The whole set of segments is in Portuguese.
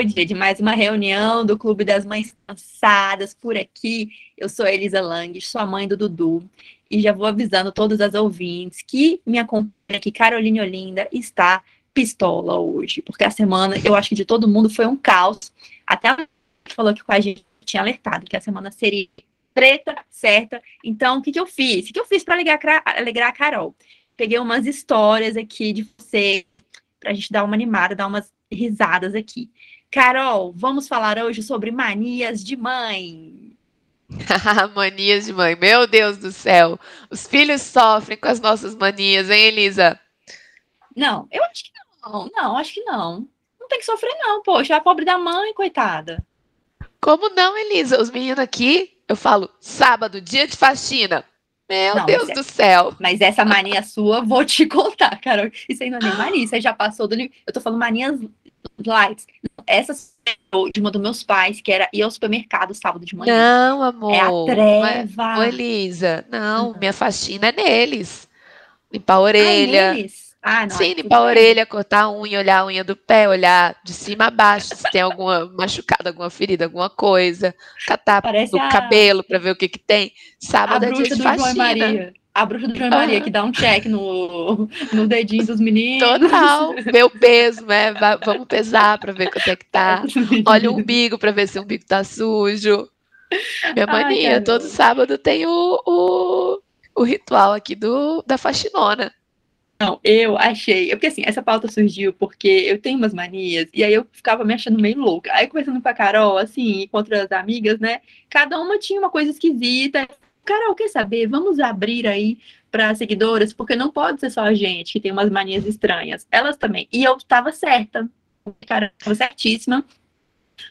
dia de mais uma reunião do Clube das Mães Cansadas por aqui. Eu sou Elisa Lang, sou a mãe do Dudu, e já vou avisando todas as ouvintes que me acompanham aqui, Caroline Olinda, está pistola hoje, porque a semana, eu acho que de todo mundo foi um caos. Até a falou que com a gente tinha alertado que a semana seria treta, certa. Então, o que, que eu fiz? O que eu fiz para alegrar a Carol? Peguei umas histórias aqui de você, para a gente dar uma animada, dar umas risadas aqui. Carol, vamos falar hoje sobre manias de mãe. manias de mãe, meu Deus do céu. Os filhos sofrem com as nossas manias, hein, Elisa? Não, eu acho que não. Não, acho que não. Não tem que sofrer, não, poxa. A pobre da mãe, coitada. Como não, Elisa? Os meninos aqui, eu falo, sábado, dia de faxina. Meu não, Deus é do céu. Mas essa mania sua, vou te contar, Carol. Isso aí não é nem mania, você já passou do limite. Eu tô falando manias lights. Essa de uma dos meus pais, que era ir ao supermercado sábado de manhã. Não, amor. É a treva. Ô, Elisa, não, minha faxina é neles. Limpar a orelha. Ah, neles? Ah, não, Sim, limpar a orelha, cortar a unha, olhar a unha do pé, olhar de cima a baixo, se tem alguma machucada, alguma ferida, alguma coisa, catar Parece o a... cabelo para ver o que que tem. Sábado a é dia de faxina. A bruxa do João ah. Maria, que dá um check no, no dedinho dos meninos. Total, o peso, né? Vamos pesar para ver quanto é que tá. Olha o umbigo para ver se o umbigo tá sujo. Minha mania, Ai, todo sábado tem o, o, o ritual aqui do, da faxinona. Não, eu achei. Porque assim, essa pauta surgiu porque eu tenho umas manias, e aí eu ficava me achando meio louca. Aí conversando com a Carol, assim, com outras amigas, né? Cada uma tinha uma coisa esquisita. Carol, quer saber? Vamos abrir aí para seguidoras, porque não pode ser só a gente que tem umas manias estranhas. Elas também. E eu estava certa. Cara, estava certíssima.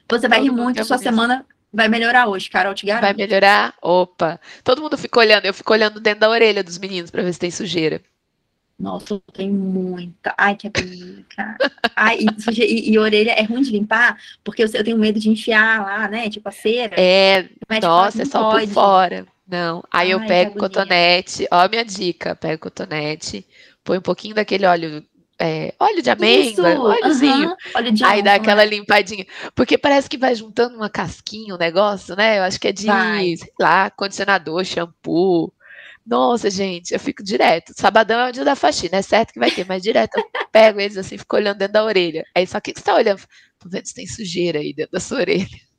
Você vai Todo rir muito, sua semana vai melhorar hoje, Carol, te garanto. Vai melhorar? Opa. Todo mundo fica olhando, eu fico olhando dentro da orelha dos meninos para ver se tem sujeira. Nossa, tem muita. Ai, que agonia, cara. Ai, e, e, e, orelha é ruim de limpar, porque eu, eu, tenho medo de enfiar lá, né? Tipo a cera. É, nossa, é só pode. por fora. Não. Aí Ai, eu pego cotonete, ó a minha dica, pego cotonete, põe um pouquinho daquele óleo é, óleo de amêndoa, Isso, óleozinho. Uhum, óleo de aí dá aquela limpadinha. Porque parece que vai juntando uma casquinha, um negócio, né? Eu acho que é de, vai. sei lá, condicionador, shampoo. Nossa, gente, eu fico direto. Sabadão é o dia da faxina, é certo que vai ter, mas direto eu pego eles assim, fico olhando dentro da orelha. Aí só que você tá olhando? Tô vendo se tem sujeira aí dentro da sua orelha.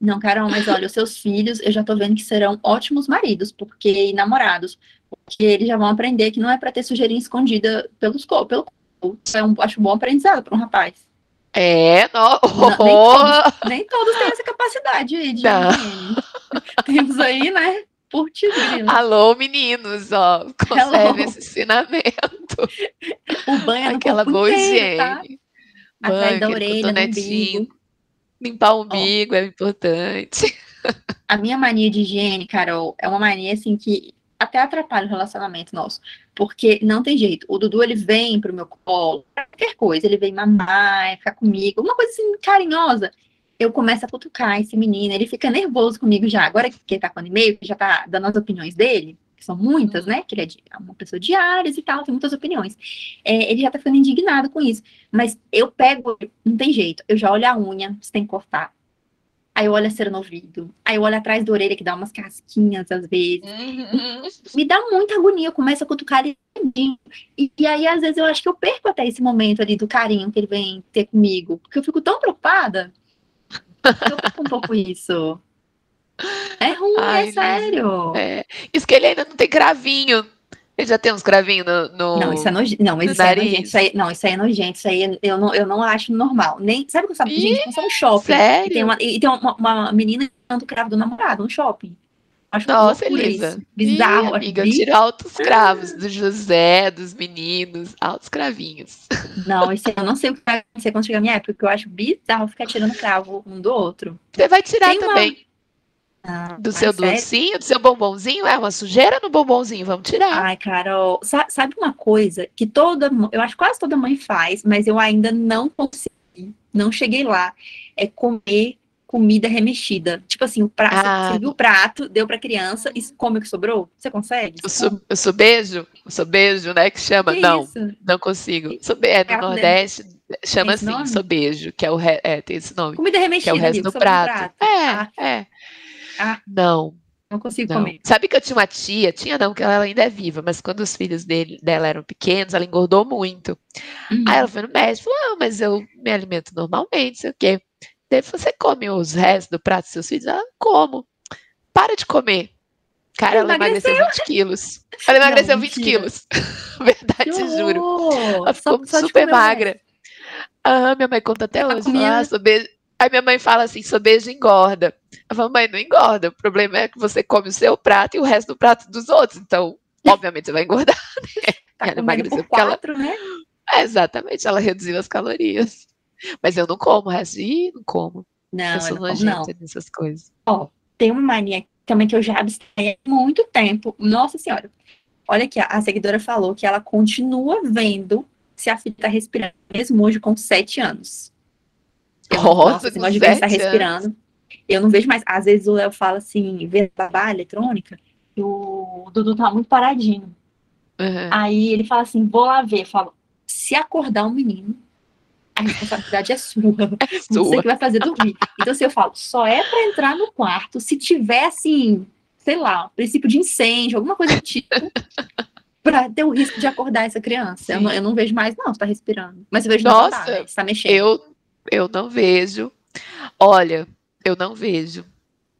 Não, Carol, mas olha, os seus filhos, eu já tô vendo que serão ótimos maridos, porque e namorados, porque eles já vão aprender que não é para ter sujeirinha escondida pelos pelo corpo. É um, acho um bom aprendizado para um rapaz. É, não, nem, todos, nem, todos, têm essa capacidade aí de Temos aí, né? Putz, Alô, meninos, ó, conserve esse ensinamento. O banho é Aquela boa inteiro, tá? higiene. Tá? Atrás da orelha, no umbigo. Limpar o umbigo é importante. A minha mania de higiene, Carol, é uma mania assim que até atrapalha o relacionamento nosso. Porque não tem jeito. O Dudu, ele vem pro meu colo, qualquer coisa, ele vem mamar, ficar comigo, uma coisa assim carinhosa eu começo a cutucar esse menino, ele fica nervoso comigo já. Agora que ele tá com e-mail, já tá dando as opiniões dele, que são muitas, né? Que ele é, é uma pessoa de e tal, tem muitas opiniões. É, ele já tá ficando indignado com isso. Mas eu pego, não tem jeito, eu já olho a unha, você tem que cortar. Aí eu olho a cera no ouvido. Aí eu olho atrás da orelha, que dá umas casquinhas às vezes. Uhum. Me dá muita agonia, eu começo a cutucar ele. E, e aí, às vezes, eu acho que eu perco até esse momento ali do carinho que ele vem ter comigo. Porque eu fico tão preocupada um pouco isso. É ruim, é Ai, é sério. É. Isso que ele ainda não tem gravinho. Ele já tem uns gravinhos no, no, Não, isso é nojento. Não, isso é nojento. Isso aí, não, isso aí é nojento. Isso aí eu não, eu não acho normal. Nem, sabe que eu sabe? Gente, não um shopping. Sério? E tem uma, e tem uma, uma menina tanto cravo do namorado no shopping. Acho Nossa, Elisa. Bizarro. Ih, amiga, tira altos cravos do José, dos meninos, altos cravinhos. Não, isso eu não sei o que vai acontecer quando chegar a minha época, porque eu acho bizarro ficar tirando cravo um do outro. Você vai tirar Tem também. Uma... Ah, do seu docinho, do seu bombonzinho, é uma sujeira no bombonzinho, vamos tirar. Ai, Carol, sabe uma coisa que toda, eu acho que quase toda mãe faz, mas eu ainda não consegui, não cheguei lá, é comer comida remexida. Tipo assim, o prato, ah. você viu o prato, deu pra criança e come o que sobrou? Você consegue? O, sobejo? O sobejo, né? Que chama. Que não, isso? não consigo. Sobe, é no Nordeste, chama assim, sobejo, que é o re, é, tem esse nome. Comida remexida. Que é o resto do prato. prato. É, ah. é. Ah. Não. Não consigo não. comer. Sabe que eu tinha uma tia, tinha não, que ela ainda é viva, mas quando os filhos dele, dela eram pequenos, ela engordou muito. Uhum. Aí ela foi no médico falou: ah, mas eu me alimento normalmente, sei o quê. Daí você come os restos do prato dos seus filhos? Ah, como. Para de comer. Cara, ela emagreceu 20 quilos. Ela emagreceu não, 20 quilos. Verdade, te juro. Ela ficou só, só super magra. Ah, minha mãe conta até hoje. Ah, sobe... Aí minha mãe fala assim: beijo engorda. Eu falo, mãe, não engorda. O problema é que você come o seu prato e o resto do prato dos outros. Então, obviamente, você vai engordar. Né? Tá ela emagreceu porque quatro, ela. Né? É, exatamente, ela reduziu as calorias. Mas eu não como o resto. Ih, não como. Não, eu sou eu nojenta nessas coisas. Ó, tem uma mania também que eu já abstenho há muito tempo. Nossa Senhora. Olha aqui, a seguidora falou que ela continua vendo se a filha está respirando, mesmo hoje com sete anos. Eu, de ver se tá respirando. Eu não vejo mais. Às vezes o Léo fala assim, vê babá eletrônica, e o Dudu tá muito paradinho. Uhum. Aí ele fala assim: vou lá ver. Eu falo, se acordar um menino, a responsabilidade é sua. É sua. Você que vai fazer dormir. Então, se assim, eu falo, só é para entrar no quarto se tiver, assim, sei lá, princípio de incêndio, alguma coisa do tipo, para ter o risco de acordar essa criança. Eu não, eu não, vejo mais, não, está respirando. Mas eu vejo Nossa, tá, né? está mexendo. Eu, eu não vejo. Olha, eu não vejo.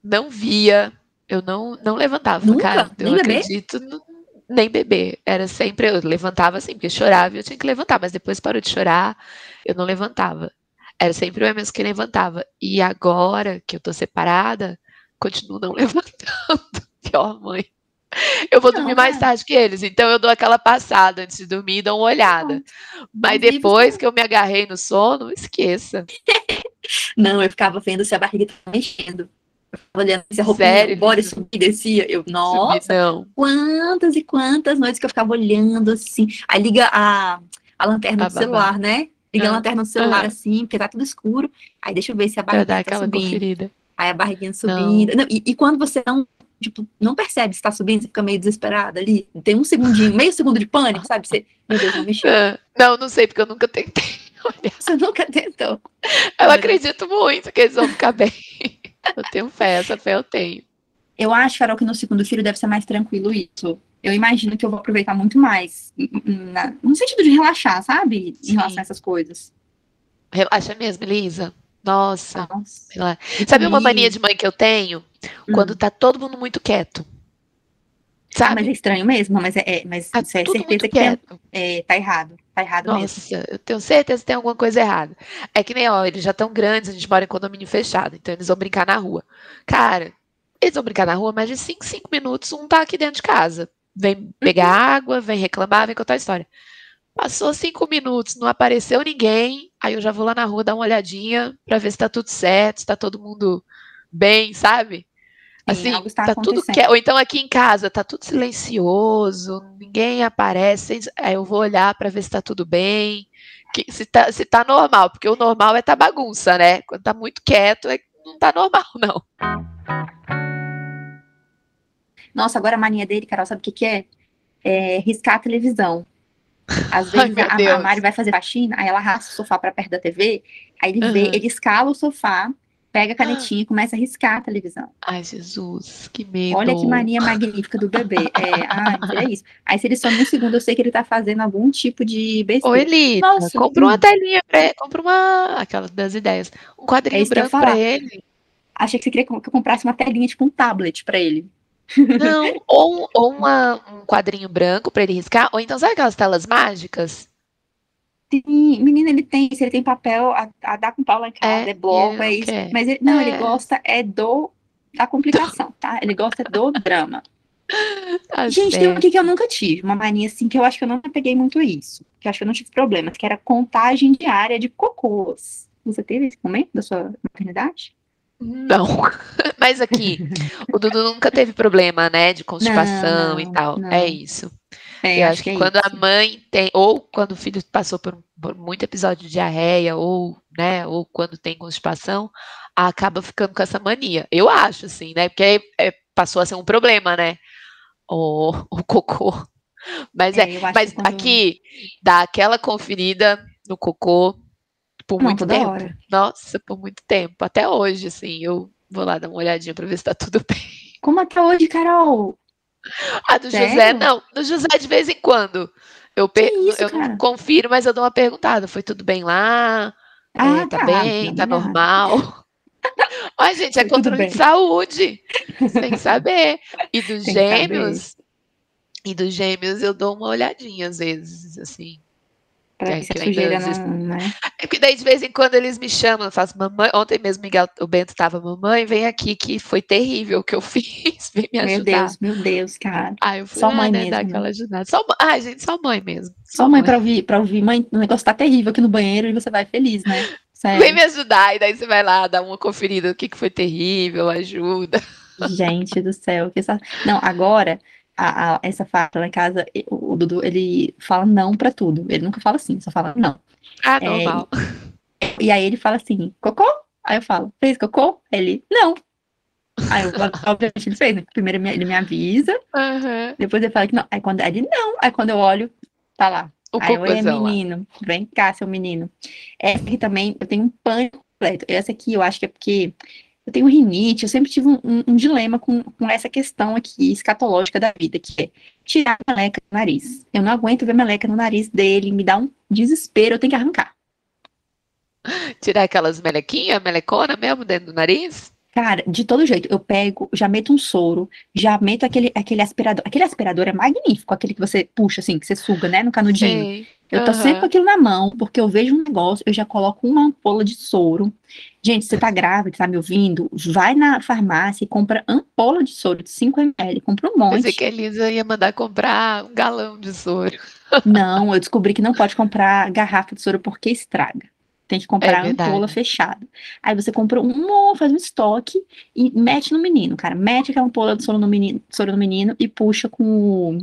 Não via. Eu não, não levantava, Nunca? cara. Eu Nem acredito. No, nem beber. Era sempre, eu levantava assim, porque chorava e eu tinha que levantar, mas depois parou de chorar, eu não levantava. Era sempre eu mesmo que levantava. E agora que eu tô separada, continuo não levantando. Pior mãe. Eu vou não, dormir mais é. tarde que eles, então eu dou aquela passada antes de dormir e dou uma olhada. Mas depois que eu me agarrei no sono, esqueça. Não, eu ficava vendo se a barriga tá mexendo olhando se a roupinha, Sério? bora subir e descia. Eu, nossa, quantas e quantas noites que eu ficava olhando assim. Aí liga a, a lanterna a do babá. celular, né? Liga ah. a lanterna do celular ah. assim, porque tá tudo escuro. Aí deixa eu ver se a barriga tá subindo. Conferida. Aí a barriguinha subindo. Não. Não, e, e, quando você não, tipo, não percebe se tá subindo, você fica meio desesperada ali. Tem um segundinho, meio segundo de pânico, sabe? Você, meu Deus, não mexeu. Ah. Não, não sei, porque eu nunca tentei. Você nunca tentou. Eu acredito muito que eles vão ficar bem. Eu tenho fé, essa fé eu tenho. Eu acho, Carol, que no segundo filho deve ser mais tranquilo isso. Eu imagino que eu vou aproveitar muito mais, na, no sentido de relaxar, sabe? Em Sim. relação a essas coisas. Relaxa mesmo, Elisa. Nossa. Nossa. Sabe uma mania de mãe que eu tenho? Hum. Quando tá todo mundo muito quieto. Sabe? Ah, mas é estranho mesmo, mas é, é mas tá é certeza que é, é, tá errado. Tá errado Nossa, mesmo. eu tenho certeza que tem alguma coisa errada. É que nem, ó, eles já estão grandes, a gente mora em condomínio fechado, então eles vão brincar na rua. Cara, eles vão brincar na rua, mas de 5, 5 minutos, um tá aqui dentro de casa. Vem pegar uhum. água, vem reclamar, vem contar a história. Passou cinco minutos, não apareceu ninguém, aí eu já vou lá na rua dar uma olhadinha para ver se tá tudo certo, se tá todo mundo bem, sabe? Assim, tá tudo que... Ou então aqui em casa tá tudo silencioso, ninguém aparece. Aí eu vou olhar para ver se tá tudo bem, que, se, tá, se tá normal, porque o normal é tá bagunça, né? Quando tá muito quieto, é, não tá normal, não. Nossa, agora a mania dele, Carol, sabe o que, que é? É riscar a televisão. Às vezes Ai, a, a Mari vai fazer faxina, aí ela arrasta o sofá para perto da TV, aí ele uhum. vê, ele escala o sofá, pega a canetinha e começa a riscar a televisão. Ai, Jesus, que medo. Olha que mania magnífica do bebê. É, ai, é isso. Aí se ele some um segundo, eu sei que ele tá fazendo algum tipo de besteira. Ô, Eli, Nossa, compra uma telinha pra ele, compra uma, aquela das ideias, um quadrinho é branco pra ele. Achei que você queria que eu comprasse uma telinha, tipo um tablet pra ele. Não, ou, ou uma, um quadrinho branco pra ele riscar, ou então sabe aquelas telas mágicas? Sim, menina, ele tem, se ele tem papel, a, a dar com pau lá em casa, é, é bloco, é isso. Quer. Mas ele, não, é. ele gosta é do da complicação, tá? Ele gosta do drama. Tá Gente, certo. tem um que eu nunca tive, uma mania assim, que eu acho que eu não peguei muito isso, que eu acho que eu não tive problemas, que era contagem diária de cocôs. Você teve esse momento da sua maternidade? Não, mas aqui, o Dudu nunca teve problema, né, de constipação não, e tal, não. é isso. É, eu acho, que, é quando isso. a mãe tem, ou quando o filho passou por, por muito episódio de diarreia, ou né? Ou quando tem constipação, acaba ficando com essa mania. Eu acho, assim, né? Porque é, passou a ser um problema, né? O, o cocô. Mas é, é mas quando... aqui dá aquela conferida no cocô por Não, muito tempo. Hora. Nossa, por muito tempo. Até hoje, assim, eu vou lá dar uma olhadinha para ver se tá tudo bem. Como até hoje, Carol? A do Sério? José, não. Do José, de vez em quando. Eu, per... isso, eu não confiro, mas eu dou uma perguntada. Foi tudo bem lá? Ah, é, tá, tá, bem? Tá normal? Ai, gente, é controle de saúde. Tem que saber. E dos Tem gêmeos, e dos gêmeos eu dou uma olhadinha às vezes, assim. Pra que, que sujeira não, né? É que daí de vez em quando eles me chamam, eu faço mamãe. Ontem mesmo Miguel, o Bento tava, mamãe, vem aqui que foi terrível o que eu fiz, vem me ajudar. Meu Deus, meu Deus, cara. Ah, eu fui, só mãe né, mesmo. Dar aquela ajudada. Só, ah, gente, só mãe mesmo. Só, só mãe, mãe pra ouvir, pra ouvir, mãe, o negócio tá terrível aqui no banheiro e você vai feliz, né? Sério. Vem me ajudar, e daí você vai lá dar uma conferida o que, que foi terrível, ajuda. Gente do céu, que essa... Não, agora a, a, essa fala em casa, o, Dudu, ele fala não para tudo. Ele nunca fala assim, só fala não. Ah, é, normal. E, e aí ele fala assim, cocô? Aí eu falo, fez cocô? Ele, não. Aí eu, obviamente ele fez, né? Primeiro ele me avisa, uhum. depois ele fala que não. Aí quando ele não, aí quando eu olho, tá lá. O aí eu, é menino, lá. vem cá, seu menino. É que também eu tenho um pânico completo. Essa aqui eu acho que é porque eu tenho rinite, eu sempre tive um, um, um, dilema com, com essa questão aqui escatológica da vida, que é tirar a meleca do nariz. Eu não aguento ver meleca no nariz dele, me dá um desespero, eu tenho que arrancar. Tirar aquelas melequinhas, melecona mesmo dentro do nariz? Cara, de todo jeito, eu pego, já meto um soro, já meto aquele, aquele aspirador. Aquele aspirador é magnífico, aquele que você puxa, assim, que você suga, né, no canudinho. Sim. Eu tô uhum. sempre com aquilo na mão, porque eu vejo um negócio, eu já coloco uma ampola de soro. Gente, você tá grávida, tá me ouvindo? Vai na farmácia e compra ampola de soro de 5 ml, compra um monte. Pensei que a Elisa ia mandar comprar um galão de soro. Não, eu descobri que não pode comprar garrafa de soro porque estraga. Tem que comprar é ampola fechada. Aí você compra um, faz um estoque e mete no menino, cara. Mete aquela ampola de soro no menino, soro no menino e puxa com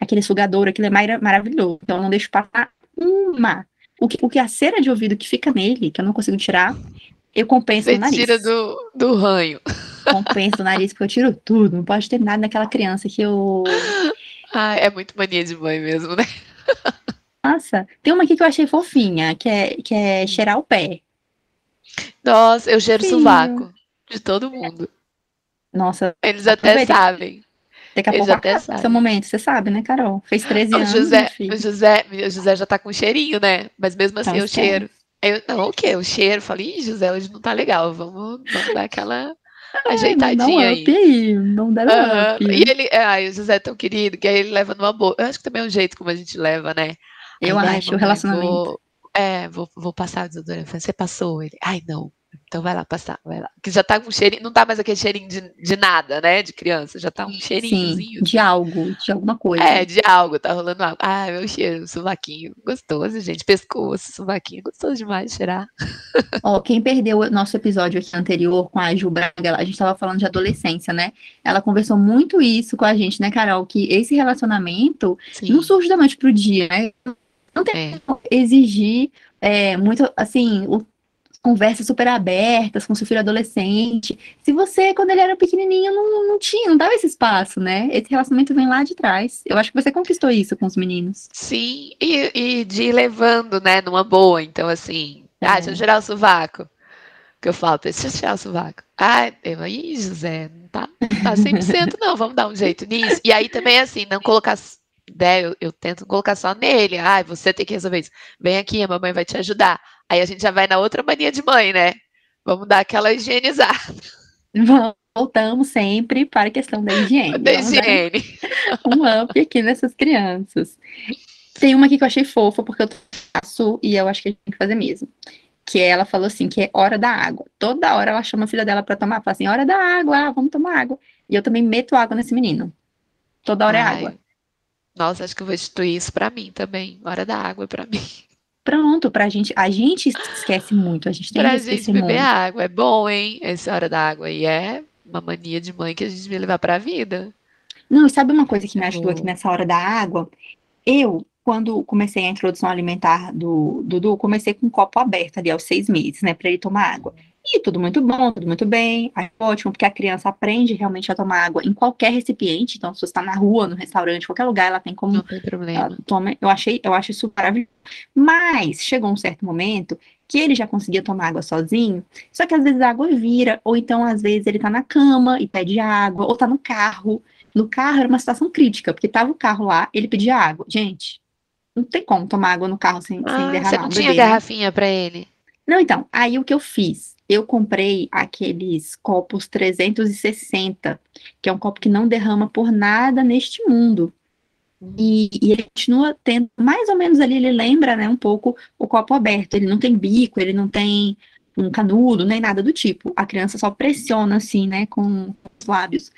aquele sugador, aquilo é mar maravilhoso. Então eu não deixo passar uma. O que, o que a cera de ouvido que fica nele, que eu não consigo tirar, eu compenso Você no nariz. tira do, do ranho. Compenso do nariz, porque eu tiro tudo. Não pode ter nada naquela criança que eu. Ah, é muito mania de mãe mesmo, né? Nossa, tem uma aqui que eu achei fofinha, que é, que é cheirar o pé. Nossa, eu cheiro Sim. sovaco de todo mundo. Nossa. Eles até sabem. Daqui a Eles pouco até sabem. seu momento, você sabe, né, Carol? Fez 13 o anos. José, o José, o José já tá com cheirinho, né? Mas mesmo assim então, eu cheiro. Eu, não, o quê? Eu cheiro. Falei, Ih, José, hoje não tá legal. Vamos, vamos dar aquela ajeitadinha aí. aí. Não dá uhum. up. E ele, ai, o José é tão querido, que aí ele leva numa boa. Eu acho que também é um jeito como a gente leva, né? Eu Aí, acho, o relacionamento. Vou, é, vou, vou passar o desodorante. Você passou? Ele, ai, não. Então vai lá passar, vai lá. Que já tá com cheirinho, não tá mais aquele cheirinho de, de nada, né? De criança, já tá um cheirinhozinho. Sim, de algo, de alguma coisa. É, de algo, tá rolando algo. Ah, meu cheiro, sovaquinho, gostoso, gente. Pescoço, sovaquinho, gostoso demais de cheirar. Ó, quem perdeu o nosso episódio aqui anterior com a Ju Braga, a gente tava falando de adolescência, né? Ela conversou muito isso com a gente, né, Carol? Que esse relacionamento Sim. não surge da noite pro dia, né? Não tem é. exigir é, muito, assim, o, conversas super abertas com seu filho adolescente. Se você, quando ele era pequenininho, não, não tinha, não dava esse espaço, né? Esse relacionamento vem lá de trás. Eu acho que você conquistou isso com os meninos. Sim, e, e de ir levando, né, numa boa. Então, assim, é. ah, deixa eu gerar o sovaco. Que eu falo, deixa eu tirar o sovaco. Ah, eu, aí, José, não tá, não tá 100% não, vamos dar um jeito nisso. E aí também, assim, não colocar né, eu, eu, tento colocar só nele. Ah, você tem que resolver isso. Vem aqui, a mamãe vai te ajudar. Aí a gente já vai na outra mania de mãe, né? Vamos dar aquela higienizada. Voltamos sempre para a questão da higiene. Da higiene. Um up aqui nessas crianças. Tem uma aqui que eu achei fofa, porque eu faço e eu acho que a gente tem que fazer mesmo. Que ela falou assim, que é hora da água. Toda hora ela chama a filha dela para tomar. Fala assim, hora da água, vamos tomar água. E eu também meto água nesse menino. Toda hora é Ai. é água. Nossa, acho que eu vou instituir isso para mim também. Hora da água para mim. Pronto, pra gente. A gente esquece muito, a gente tem pra que gente beber muito. água. É bom, hein? Essa hora da água. E é uma mania de mãe que a gente vai levar pra vida. Não, sabe uma coisa que me ajudou aqui nessa hora da água? Eu, quando comecei a introdução alimentar do Dudu, comecei com um copo aberto ali aos seis meses, né, para ele tomar água. E tudo muito bom, tudo muito bem, aí, ótimo, porque a criança aprende realmente a tomar água em qualquer recipiente, então se você está na rua, no restaurante, qualquer lugar, ela tem como. Não tem problema. Toma, eu achei, eu acho isso maravilhoso. Mas chegou um certo momento que ele já conseguia tomar água sozinho, só que às vezes a água vira, ou então às vezes ele tá na cama e pede água, ou tá no carro. No carro era uma situação crítica, porque tava o carro lá, ele pedia água. Gente, não tem como tomar água no carro sem, ah, sem derramar. Você não tinha bebê, garrafinha né? para ele? Não, então, aí o que eu fiz? Eu comprei aqueles copos 360, que é um copo que não derrama por nada neste mundo. E, e, ele continua tendo, mais ou menos ali, ele lembra, né, um pouco o copo aberto. Ele não tem bico, ele não tem um canudo, nem nada do tipo. A criança só pressiona assim, né, com os lábios.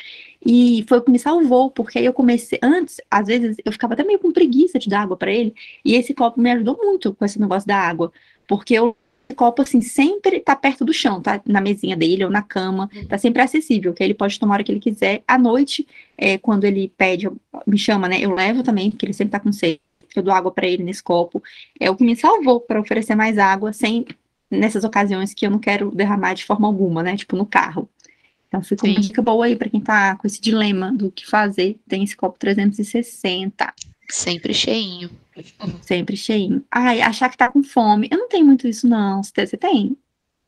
E foi o que me salvou, porque aí eu comecei. Antes, às vezes, eu ficava até meio com preguiça de dar água para ele. E esse copo me ajudou muito com esse negócio da água. Porque eu copo, assim, sempre tá perto do chão, tá? Na mesinha dele ou na cama, tá sempre acessível, que ele pode tomar hora que ele quiser. À noite, é, quando ele pede, me chama, né? Eu levo também, porque ele sempre tá com sede. Eu dou água para ele nesse copo. É o que me salvou para oferecer mais água, sem nessas ocasiões que eu não quero derramar de forma alguma, né? Tipo no carro. Então fica Sim. uma dica boa aí para quem tá com esse dilema do que fazer. Tem esse copo 360. Sempre cheinho. Sempre cheinho. Ai, achar que tá com fome. Eu não tenho muito isso, não. Você tem?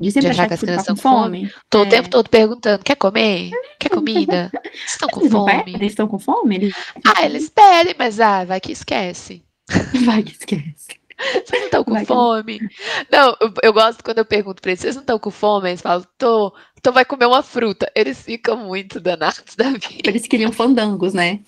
De sempre achar que, que tá com fome. fome. Tô é. o tempo todo perguntando: quer comer? Quer comida? Estão com eles fome? Eles estão com fome? Eles... Ah, eles pedem, mas ah, vai que esquece. Vai que esquece. Vocês não estão com vai fome? Que... Não, eu, eu, gosto quando eu pergunto pra eles: vocês não estão com fome? Eles falam: tô. Então vai comer uma fruta. Eles ficam muito danados da vida. Eles queriam fandangos, né?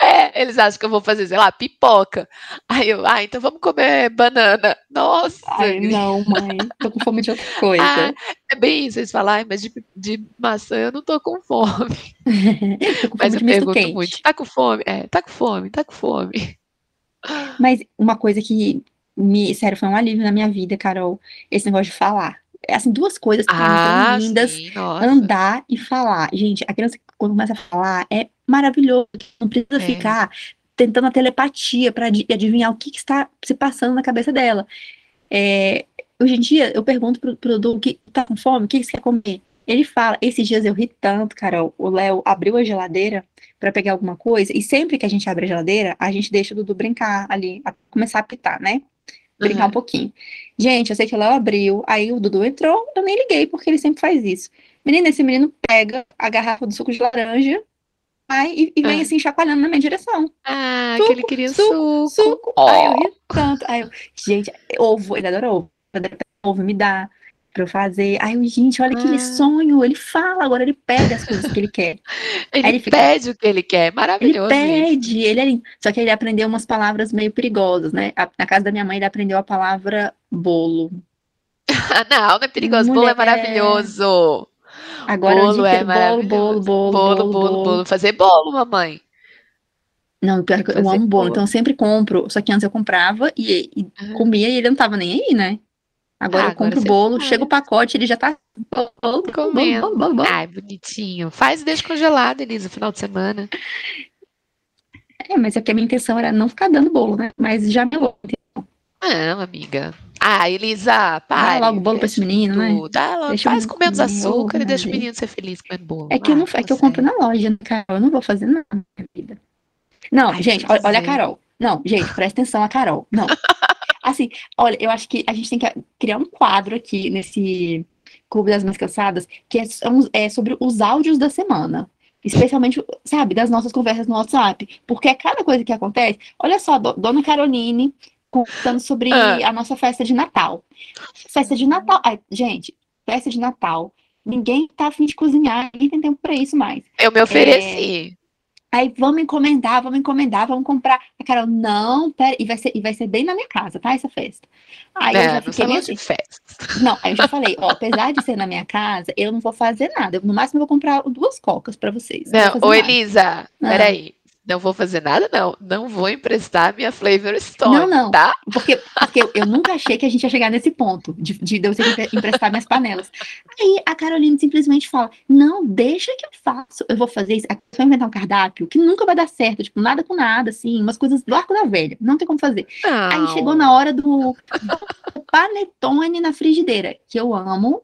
É, eles acham que eu vou fazer, sei lá, pipoca. Aí eu, ah, então vamos comer banana. Nossa! Ai, não, mãe, tô com fome de outra coisa. Ah, é bem isso, eles falam, mas de, de maçã eu não tô com fome. tô com mas fome eu pergunto quente. muito, tá com fome? É, tá com fome, tá com fome. Mas uma coisa que me, sério, foi um alívio na minha vida, Carol, esse negócio de falar. É, assim, duas coisas que ah, são lindas, sim, andar e falar. Gente, a criança, quando começa a falar, é maravilhoso. Não precisa é. ficar tentando a telepatia para adivinhar o que, que, está se passando na cabeça dela. É, hoje em dia, eu pergunto pro, pro que tá com fome, o que, que você quer comer? Ele fala, esses dias eu ri tanto, Carol. O Léo abriu a geladeira para pegar alguma coisa, e sempre que a gente abre a geladeira, a gente deixa o Dudu brincar ali, a começar a pitar, né? Brincar uhum. um pouquinho. Gente, eu sei que o Léo abriu, aí o Dudu entrou, eu nem liguei, porque ele sempre faz isso. Menina, esse menino pega a garrafa do suco de laranja, vai e, e vem ah. assim chacoalhando na minha direção. Ah, suco, que ele queria suco. Suco. suco. Oh. Aí eu ri tanto. Aí eu, gente, ovo, ele adora ovo. Ovo me dá pra eu fazer. Aí eu, gente, olha que ah. sonho. Ele fala, agora ele pede as coisas que ele quer. ele, ele fica, pede o que ele quer, maravilhoso. Ele pede, ele é lindo. Só que ele aprendeu umas palavras meio perigosas, né? Na casa da minha mãe, ele aprendeu a palavra bolo. não, não é perigoso, Mulher, bolo é maravilhoso. Agora bolo é bolo, bolo, bolo, bolo, bolo, bolo. Fazer bolo, mamãe. Não, pior que eu amo bolo, bolo, então eu sempre compro. Só que antes eu comprava e, e comia e ele não tava nem aí, né? Agora ah, eu compro o bolo, chega o pacote, ele já tá comendo. Bolo, bolo, bolo, Ai, bonitinho. Faz e deixa congelado, Elisa, no final de semana. É, mas é porque a minha intenção era não ficar dando bolo, né? Mas já me louco. Não, amiga. Ah, Elisa, para. Dá logo bolo pra esse menino, né? Dá logo, deixa faz com menos açúcar e deixa o menino ser feliz comendo bolo. É que, ah, eu, não, é que eu compro na loja, né, Carol? Eu não vou fazer nada na minha vida. Não, Ai, gente, olha, olha a Carol. Não, gente, presta atenção a Carol. Não. Assim, olha, eu acho que a gente tem que criar um quadro aqui nesse Clube das Mães Cansadas, que é, é sobre os áudios da semana especialmente, sabe, das nossas conversas no WhatsApp, porque é cada coisa que acontece. Olha só, Dona Caroline contando sobre ah. a nossa festa de Natal. Festa de Natal. Ai, gente, festa de Natal. Ninguém tá afim de cozinhar, ninguém tem tempo para isso mais. Eu me ofereci. É... Aí vamos encomendar, vamos encomendar, vamos comprar. A Carol, não, pera, e vai ser, e vai ser bem na minha casa, tá? Essa festa. Aí é, eu já fiquei assim, festa. Não, aí eu já falei, ó, apesar de ser na minha casa, eu não vou fazer nada. Eu, no máximo eu vou comprar duas cocas para vocês. Não, não ô Elisa, ah. peraí. Não vou fazer nada, não. Não vou emprestar minha Flavor Stone. Não, não. Tá? Porque, porque eu, eu nunca achei que a gente ia chegar nesse ponto de, de eu ter que emprestar minhas panelas. Aí a Carolina simplesmente fala: Não, deixa que eu faço. Eu vou fazer isso. Eu vou inventar um cardápio que nunca vai dar certo. Tipo, nada com nada, assim, umas coisas do arco da velha. Não tem como fazer. Não. Aí chegou na hora do, do panetone na frigideira, que eu amo.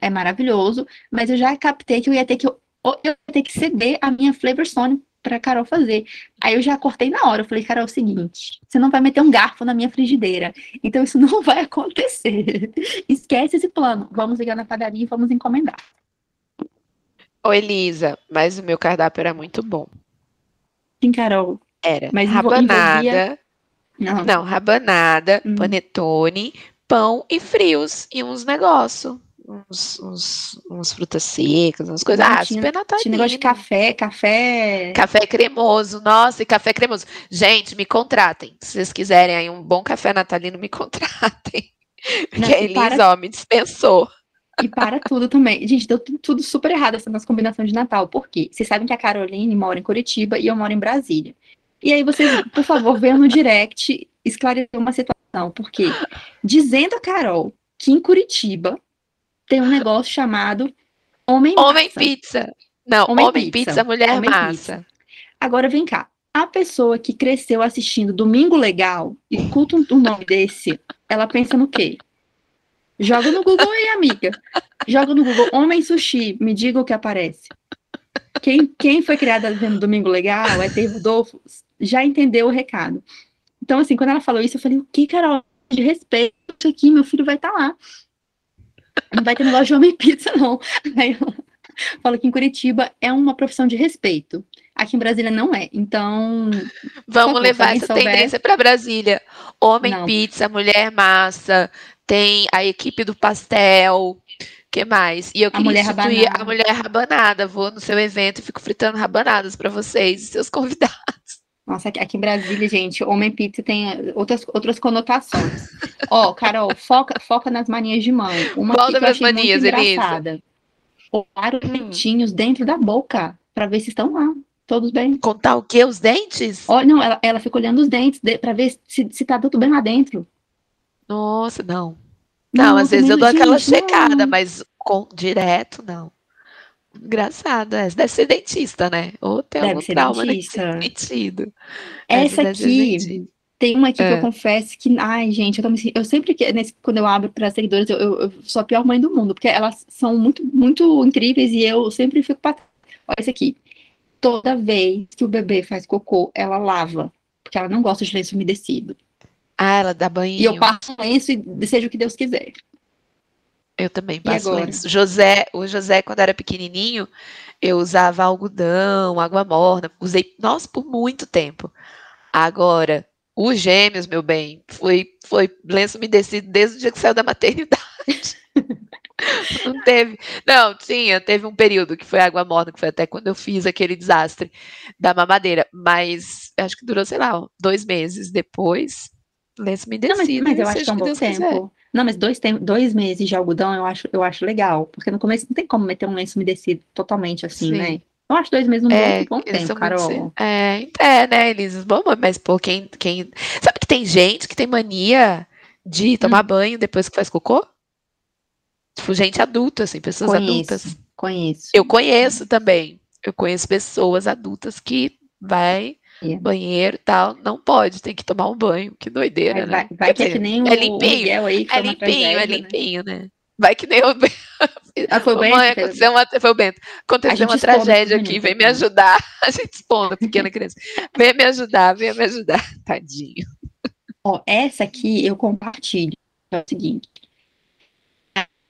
É maravilhoso, mas eu já captei que eu ia ter que eu ia ter que ceder a minha Flavor Stone para Carol fazer. Aí eu já cortei na hora. Eu falei, Carol, é o seguinte: você não vai meter um garfo na minha frigideira. Então isso não vai acontecer. Esquece esse plano. Vamos ligar na padaria e vamos encomendar. Ô, Elisa, mas o meu cardápio era muito bom. Sim, Carol. Era mas rabanada. Envolvia... Não. não, rabanada, hum. panetone, pão e frios e uns negócios uns, uns, uns frutas secas, umas coisas. Ah, tinha, super natalino. Tinha negócio de café, café. Café cremoso, nossa, e café cremoso. Gente, me contratem. Se vocês quiserem aí um bom café natalino, me contratem. Porque a Elisa, para... ó, me dispensou. E para tudo também. Gente, deu tudo super errado essa nossa combinação de Natal. Por quê? Vocês sabem que a Caroline mora em Curitiba e eu moro em Brasília. E aí vocês, por favor, venham no direct esclarecer uma situação. Porque dizendo a Carol que em Curitiba tem um negócio chamado Homem, homem Pizza. Não, Homem, homem pizza. pizza. Mulher homem Massa. Pizza. Agora vem cá. A pessoa que cresceu assistindo Domingo Legal e escuta um, um nome desse, ela pensa no quê? Joga no Google aí, amiga. Joga no Google Homem Sushi, me diga o que aparece. Quem, quem foi criada vendo Domingo Legal, é Dave Rodolfo, já entendeu o recado. Então, assim, quando ela falou isso, eu falei, o que, Carol? De respeito aqui, meu filho vai estar tá lá. Não vai ter negócio de homem pizza, não. Aí eu falo que em Curitiba é uma profissão de respeito. Aqui em Brasília não é. Então. Vamos favor, levar essa souber... tendência para Brasília. Homem não. pizza, mulher massa, tem a equipe do pastel. que mais? E eu queria a mulher instituir rabanada. a mulher rabanada. Vou no seu evento e fico fritando rabanadas para vocês e seus convidados. Nossa, aqui em Brasília, gente, homem pizza tem outras, outras conotações. Ó, oh, Carol, foca, foca nas manias de mãe. Uma Qual das achei manias, engraçada. Olhar os hum. dentinhos dentro da boca, para ver se estão lá. Todos bem. Contar o quê? Os dentes? Oh, não, ela, ela fica olhando os dentes para ver se, se tá tudo bem lá dentro. Nossa, não. Não, não às vezes eu dou aquela checada, não. mas com, direto, não. Engraçado, essa deve ser dentista, né? Ou tem deve algum ser trauma dentista. sentido. Essa aqui tem uma aqui é. que eu é. confesso que, ai, gente, eu, eu sempre que nesse, quando eu abro para seguidores, eu, eu, eu, sou a pior mãe do mundo, porque elas são muito, muito incríveis e eu sempre fico para Olha esse aqui. Toda vez que o bebê faz cocô, ela lava, porque ela não gosta de lenço umedecido. Ah, ela dá banho. E eu passo lenço e seja o que Deus quiser. Eu também passo lenço. José, o José, quando era pequenininho, eu usava algodão, água morna, usei, nossa, por muito tempo. Agora, os gêmeos, meu bem, foi, foi lenço umedecido desde o dia que saiu da maternidade. não teve. Não, tinha, teve um período que foi água morna, que foi até quando eu fiz aquele desastre da mamadeira. Mas acho que durou, sei lá, dois meses depois. Lenço umedecido. Não, mas, mas eu acho que é um bom tempo. Quiser. Não, mas dois, tem, dois meses de algodão eu acho, eu acho legal, porque no começo não tem como meter um lenço umedecido totalmente assim, Sim. né? Eu acho dois meses um é, bom, bom tempo, Carol. É, é, né, Elisa? Bom, mas pô, quem, quem. Sabe que tem gente que tem mania de tomar hum. banho depois que faz cocô? Tipo, gente adulta, assim, pessoas conheço, adultas. Conheço. Eu conheço também. Eu conheço pessoas adultas que vai banheiro e tal, não pode, tem que tomar um banho, que doideira, vai, né? Vai, vai que é que nem é limpinho, aí, que é limpinho, tragédia, é limpinho, né? né? Vai que nem o ah, foi o Bento? Mãe, aconteceu uma, foi o Bento. Aconteceu uma tragédia aqui, vem me ajudar. A gente expondo, pequena criança. Vem me ajudar, vem me ajudar. Tadinho. Ó, essa aqui eu compartilho. É o seguinte,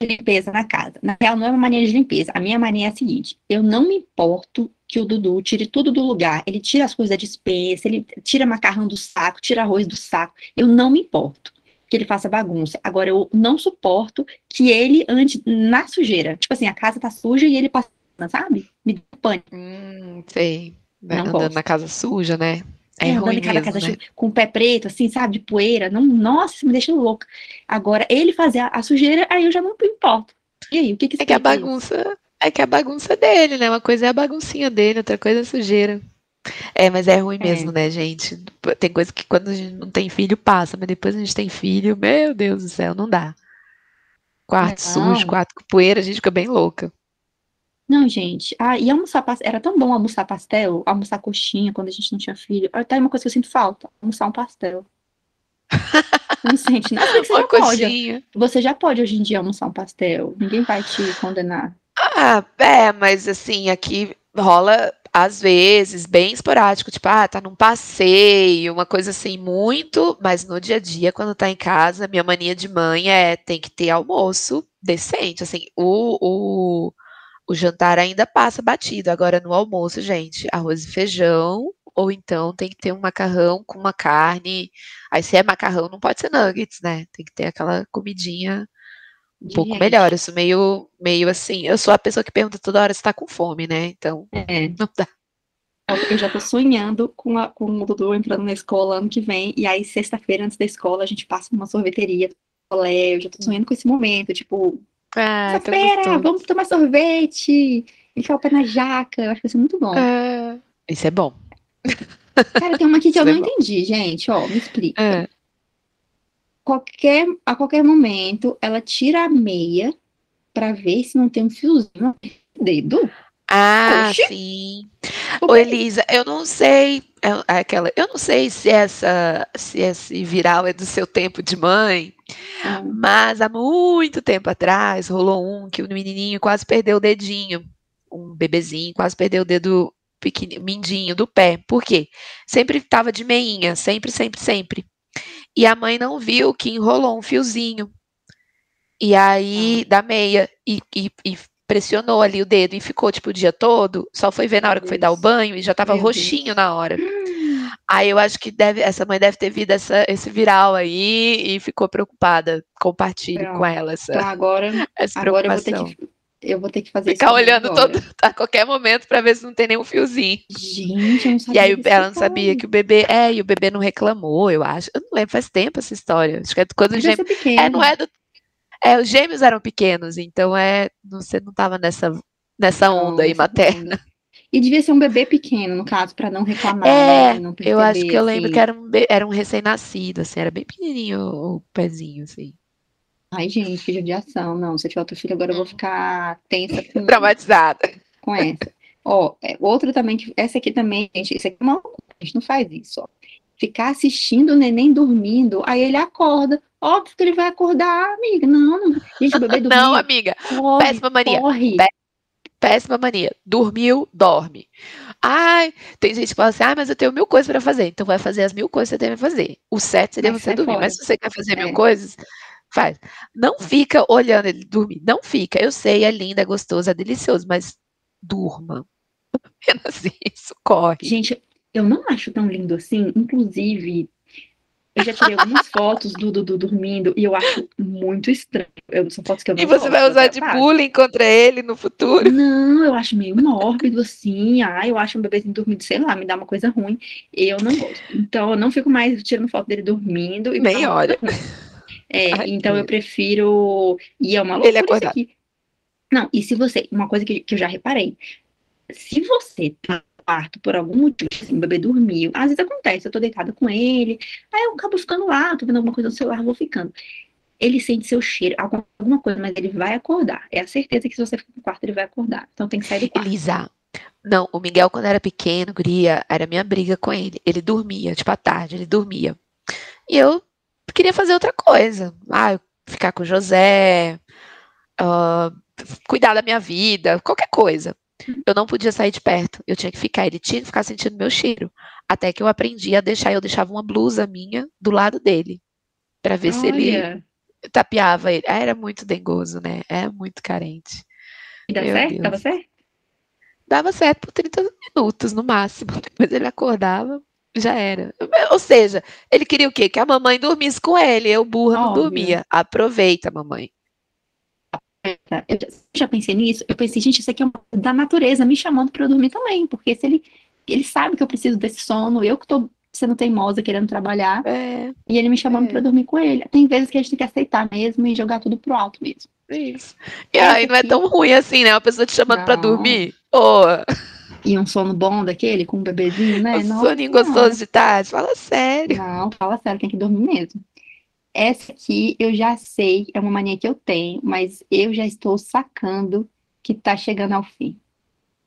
limpeza na casa. Na real, não é uma mania de limpeza. A minha mania é a seguinte: eu não me importo que o Dudu tire tudo do lugar. Ele tira as coisas da dispensa, ele tira macarrão do saco, tira arroz do saco. Eu não me importo que ele faça bagunça. Agora, eu não suporto que ele ande na sujeira. Tipo assim, a casa tá suja e ele passa, sabe? Me dá pânico. Hum, sei. Não Andando gosto. na casa suja, né? É, é ruim mesmo, casa né? com o pé preto, assim, sabe, de poeira. Não, nossa, me deixa louca. Agora, ele fazer a, a, sujeira, aí eu já não me importo. E aí, o que que É que a bagunça, é que a bagunça dele, né? Uma coisa é a baguncinha dele, outra coisa é a sujeira. É, mas é ruim é. mesmo, né, gente? Tem coisa que quando a gente não tem filho passa, mas depois a gente tem filho, meu Deus do céu, não dá. Quarto não. sujo, quarto com poeira, a gente fica bem louca. Não, gente. Ah, e almoçar pastel. Era tão bom almoçar pastel, almoçar coxinha quando a gente não tinha filho. Até uma coisa que eu sinto falta: almoçar um pastel. Não sente nada. Você já coxinha. pode. Você já pode hoje em dia almoçar um pastel. Ninguém vai te condenar. Ah, é, mas assim, aqui rola às vezes, bem esporádico, tipo, ah, tá num passeio, uma coisa assim, muito, mas no dia a dia, quando tá em casa, minha mania de mãe é tem que ter almoço decente, assim, o, o, o jantar ainda passa batido, agora no almoço, gente, arroz e feijão, ou então tem que ter um macarrão com uma carne, aí se é macarrão não pode ser nuggets, né, tem que ter aquela comidinha um pouco melhor. Eu sou meio, meio assim. Eu sou a pessoa que pergunta toda hora se tá com fome, né? Então, é. não dá. Eu já tô sonhando com, a, com o Dudu entrando na escola ano que vem. E aí, sexta-feira, antes da escola, a gente passa numa sorveteria. Eu já tô sonhando com esse momento. Tipo, ah, sexta-feira, vamos tomar sorvete, enfiar o pé na jaca. Eu acho que vai ser muito bom. Ah, isso é bom. Cara, tem uma aqui que eu é não é entendi, gente. Ó, me explica. É qualquer, a qualquer momento, ela tira a meia para ver se não tem um fiozinho no dedo. Ah, Oxi. sim. Ô, Elisa, eu não sei, é, é aquela, eu não sei se essa, se esse viral é do seu tempo de mãe, ah. mas há muito tempo atrás rolou um que o menininho quase perdeu o dedinho, um bebezinho quase perdeu o dedo pequenininho, mindinho do pé. Por quê? Sempre estava de meinha, sempre, sempre, sempre. E a mãe não viu que enrolou um fiozinho. E aí, da meia, e, e, e pressionou ali o dedo e ficou, tipo, o dia todo. Só foi ver na hora que foi dar o banho e já tava Meu roxinho Deus. na hora. Aí eu acho que deve, essa mãe deve ter visto essa, esse viral aí e ficou preocupada. Compartilhe com ela essa, então agora, essa agora eu vou ter que eu vou ter que fazer Ficar olhando agora. todo, a qualquer momento para ver se não tem nenhum fiozinho. Gente, eu não sabia. E aí ela não sabia que o bebê. É, e o bebê não reclamou, eu acho. Eu não lembro, faz tempo essa história. Acho que é quando os gêmeos. É, não é do. É, os gêmeos eram pequenos, então é. Você não estava nessa, nessa onda não, aí materna. E devia ser um bebê pequeno, no caso, para não reclamar. É, né, eu acho que eu lembro assim. que era um, era um recém-nascido, assim, era bem pequenininho o pezinho, assim. Ai, gente, que judiação. Não, se eu tiver outro filho, agora eu vou ficar tensa. Com, Traumatizada. Com essa. Ó, é, outra também, essa aqui também, gente, isso aqui é uma a gente não faz isso, ó. Ficar assistindo o neném dormindo, aí ele acorda. Óbvio que ele vai acordar, amiga. Não, não. Gente, o bebê dormiu. Não, amiga. Corre, Péssima mania. Corre. Péssima mania. Dormiu, dorme. Ai, tem gente que fala assim, ah, mas eu tenho mil coisas para fazer. Então vai fazer as mil coisas que você tem pra fazer. O certo seria mas você dormir. Fora. Mas se você quer fazer é. mil coisas, Faz. Não fica olhando ele dormir. Não fica. Eu sei, é lindo, é gostoso, é delicioso, mas durma. Apenas isso, corre. Gente, eu não acho tão lindo assim. Inclusive, eu já tirei algumas fotos do Dudu dormindo e eu acho muito estranho. Eu, são fotos que eu não E você vai usar de bullying contra ele no futuro? Não, eu acho meio mórbido assim. Ah, eu acho um bebezinho dormindo, sei lá, me dá uma coisa ruim. Eu não gosto. Então eu não fico mais tirando foto dele dormindo. E Nem olha. É, Ai, então eu prefiro. E é uma loucura Ele isso aqui. Não, e se você. Uma coisa que, que eu já reparei. Se você tá no quarto por algum motivo, assim, o bebê dormiu, às vezes acontece, eu tô deitada com ele, aí eu acabo ficando lá, tô vendo alguma coisa no celular, vou ficando. Ele sente seu cheiro, alguma coisa, mas ele vai acordar. É a certeza que se você ficar no quarto, ele vai acordar. Então tem que sair do quarto. Elisa, não, o Miguel, quando era pequeno, guria, era minha briga com ele. Ele dormia, tipo, à tarde, ele dormia. E eu queria fazer outra coisa. Ah, ficar com o José, uh, cuidar da minha vida, qualquer coisa. Eu não podia sair de perto, eu tinha que ficar, ele tinha que ficar sentindo meu cheiro. Até que eu aprendi a deixar, eu deixava uma blusa minha do lado dele, para ver Olha. se ele tapeava ele. Ah, era muito dengoso, né? É muito carente. E dá certo? Deus. Dava certo? Dava certo por 30 minutos no máximo. Depois ele acordava, já era. Ou seja, ele queria o quê? Que a mamãe dormisse com ele. Eu, burra, Óbvio. não dormia. Aproveita, mamãe. Eu já pensei nisso. Eu pensei, gente, isso aqui é uma, da natureza me chamando para eu dormir também. Porque se ele, ele sabe que eu preciso desse sono, eu que estou sendo teimosa, querendo trabalhar, é, e ele me chamando é. para dormir com ele. Tem vezes que a gente tem que aceitar mesmo e jogar tudo pro alto mesmo. Isso. E aí não é tão ruim assim, né? Uma pessoa te chamando para dormir. Oh. E um sono bom daquele, com um bebezinho, né? Um soninho gostoso de tarde, fala sério. Não, fala sério, tem que dormir mesmo. Essa aqui eu já sei, é uma mania que eu tenho, mas eu já estou sacando que tá chegando ao fim.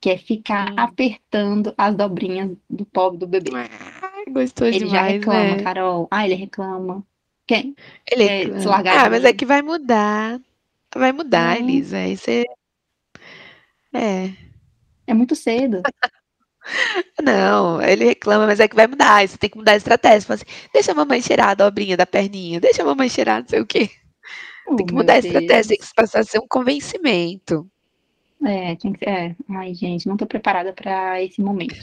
Que é ficar hum. apertando as dobrinhas do pobre do bebê. Ah, gostou ele demais, já reclama, né? Carol. Ah, ele reclama. Quem? Ele é, Ah, mas é que vai mudar. Vai mudar, hum. Elisa. Aí você. É. É muito cedo. Não, ele reclama, mas é que vai mudar. Você tem que mudar a estratégia. Fala assim, deixa a mamãe cheirar a dobrinha da perninha, deixa a mamãe cheirar não sei o quê. Oh, tem que mudar a estratégia, tem que passar a ser um convencimento. É, tem que é. Ai, gente, não tô preparada para esse momento.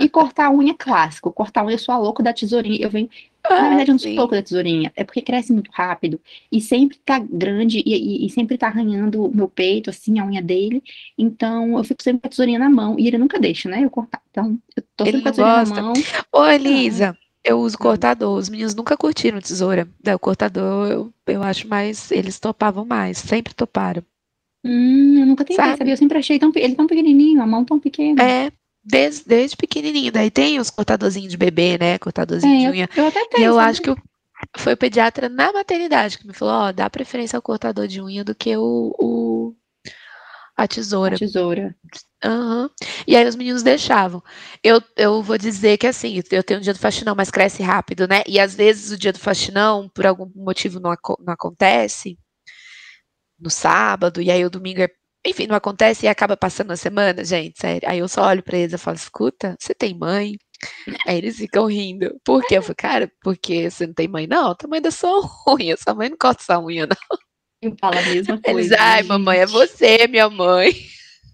E cortar a unha clássico. Cortar a unha, eu sou a louco da tesourinha. Eu venho. Ah, na verdade, eu não sou louco da tesourinha. É porque cresce muito rápido e sempre tá grande e, e, e, sempre tá arranhando o meu peito, assim, a unha dele. Então, eu fico sempre com a tesourinha na mão e ele nunca deixa, né? Eu cortar. Então, eu tô sempre ele com a tesourinha gosta. na mão. Ô, Elisa. Ah. Eu uso cortador. Os meninos nunca curtiram tesoura. O cortador, eu, eu acho mais. Eles topavam mais. Sempre toparam. Hum, eu nunca tentei, sabe? sabia? Eu sempre achei tão, ele tão pequenininho, a mão tão pequena. É, desde, desde pequenininho. Daí tem os cortadorzinhos de bebê, né? Cortadorzinho é, de unha. Eu, eu até tenho. E eu acho que foi o pediatra na maternidade que me falou, ó, dá preferência ao cortador de unha do que o, o a tesoura. A tesoura. Uhum. E aí os meninos deixavam. Eu, eu vou dizer que assim, eu tenho um dia do faxinão, mas cresce rápido, né? E às vezes o dia do faxinão, por algum motivo, não, não acontece no sábado, e aí o domingo é, enfim, não acontece e acaba passando a semana, gente, sério. Aí eu só olho pra eles e falo, escuta, você tem mãe? Aí eles ficam rindo. Por quê? Eu falo, cara, porque você não tem mãe? Não, a mãe da sua unha, sua mãe não corta sua unha, não. Eu falo a mesma coisa. Eles, ai, gente. mamãe, é você, minha mãe.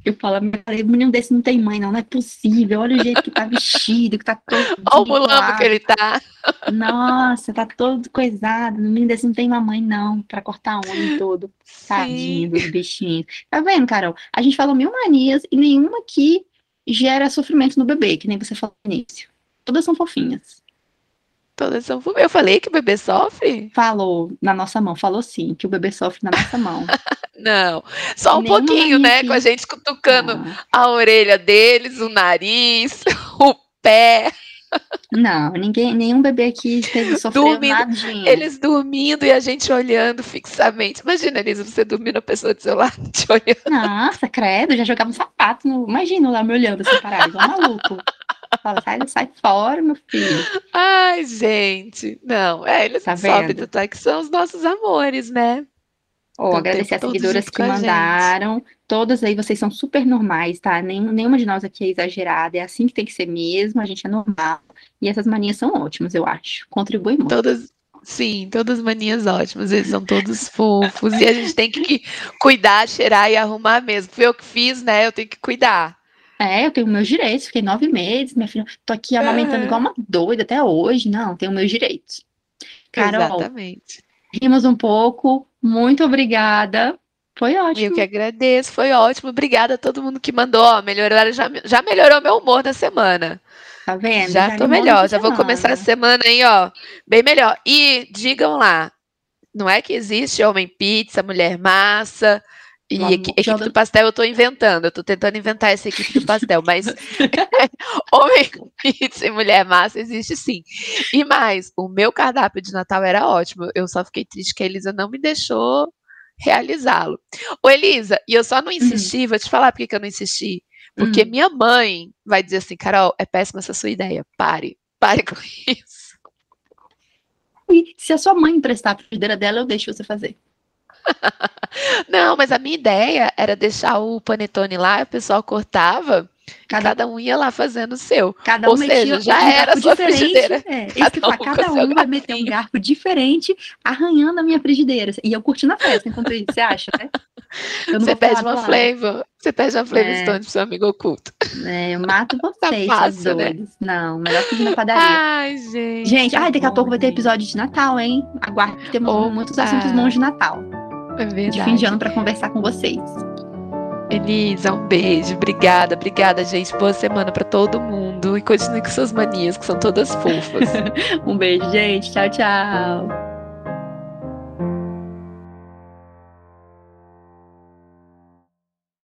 Eu falo, menino desse não tem mãe, não, não é possível. Olha o jeito que tá vestido, que tá todo. Olha o mulambo que ele tá. Nossa, tá todo coisado. O menino desse não tem mamãe, não, pra cortar unha todo. Tadinho dos bichinhos. Tá vendo, Carol? A gente falou mil manias e nenhuma aqui gera sofrimento no bebê, que nem você falou no início. Todas são fofinhas. Eu falei que o bebê sofre? Falou na nossa mão, falou sim, que o bebê sofre na nossa mão. Não, só um pouquinho, né? Com a gente cutucando ah. a orelha deles, o nariz, o pé. Não, ninguém, nenhum bebê aqui esteve sofrendo dormindo, Eles dormindo e a gente olhando fixamente. Imagina, Elisa, você dormindo a pessoa do seu lado te olhando. Nossa, credo, já jogava um sapato. No... Imagina lá me olhando assim parado, maluco. Fala, sai, sai fora, meu filho. Ai, gente. Não, é, eles tá sobem tá, que são os nossos amores, né? Oh, então, agradecer as seguidoras que mandaram. Todas aí, vocês são super normais, tá? Nem, nenhuma de nós aqui é exagerada. É assim que tem que ser mesmo, a gente é normal. E essas manias são ótimas, eu acho. Contribuem muito. Todas, sim, todas manias ótimas. Eles são todos fofos. e a gente tem que cuidar, cheirar e arrumar mesmo. Foi eu que fiz, né? Eu tenho que cuidar. É, eu tenho meus direitos. Fiquei nove meses, minha filha. Tô aqui amamentando uhum. igual uma doida até hoje. Não, tenho meus direitos. Carol, Exatamente. Rimos um pouco. Muito obrigada. Foi ótimo. Eu que agradeço, foi ótimo. Obrigada a todo mundo que mandou. Ó, melhorar, já, já melhorou meu humor da semana. Tá vendo? Já, já tô melhor. Já vou começar a semana aí, ó, bem melhor. E digam lá, não é que existe homem pizza, mulher massa, e Lá, equipe do pastel eu tô inventando, eu tô tentando inventar essa equipe do pastel, mas homem pizza e mulher massa existe sim. E mais, o meu cardápio de Natal era ótimo, eu só fiquei triste que a Elisa não me deixou realizá-lo. Ô Elisa, e eu só não insisti, uhum. vou te falar por que eu não insisti. Porque uhum. minha mãe vai dizer assim, Carol, é péssima essa sua ideia, pare, pare com isso. E se a sua mãe emprestar a frigideira dela, eu deixo você fazer. Não, mas a minha ideia era deixar o panetone lá, o pessoal cortava, cada, cada um ia lá fazendo o seu. Cada um Ou seja, já um era sua frigideira. É, cada, um, cada um vai meter um garfo diferente, arranhando a minha frigideira. E eu curtindo a festa enquanto isso, você acha, né? Você pede uma flavor. Você pede uma flavor é. stone pro seu amigo oculto. É, eu mato vocês, tá fácil, né? Não, melhor que na padaria. Ai, gente. Gente, ai, daqui a pouco vai ter episódio de Natal, hein? Aguarde que temos Opa. muitos assuntos bons de Natal. É verdade. De fim de ano para conversar com vocês. Elisa, um beijo. Obrigada, obrigada, gente. Boa semana para todo mundo. E continue com suas manias, que são todas fofas. um beijo, gente. Tchau, tchau.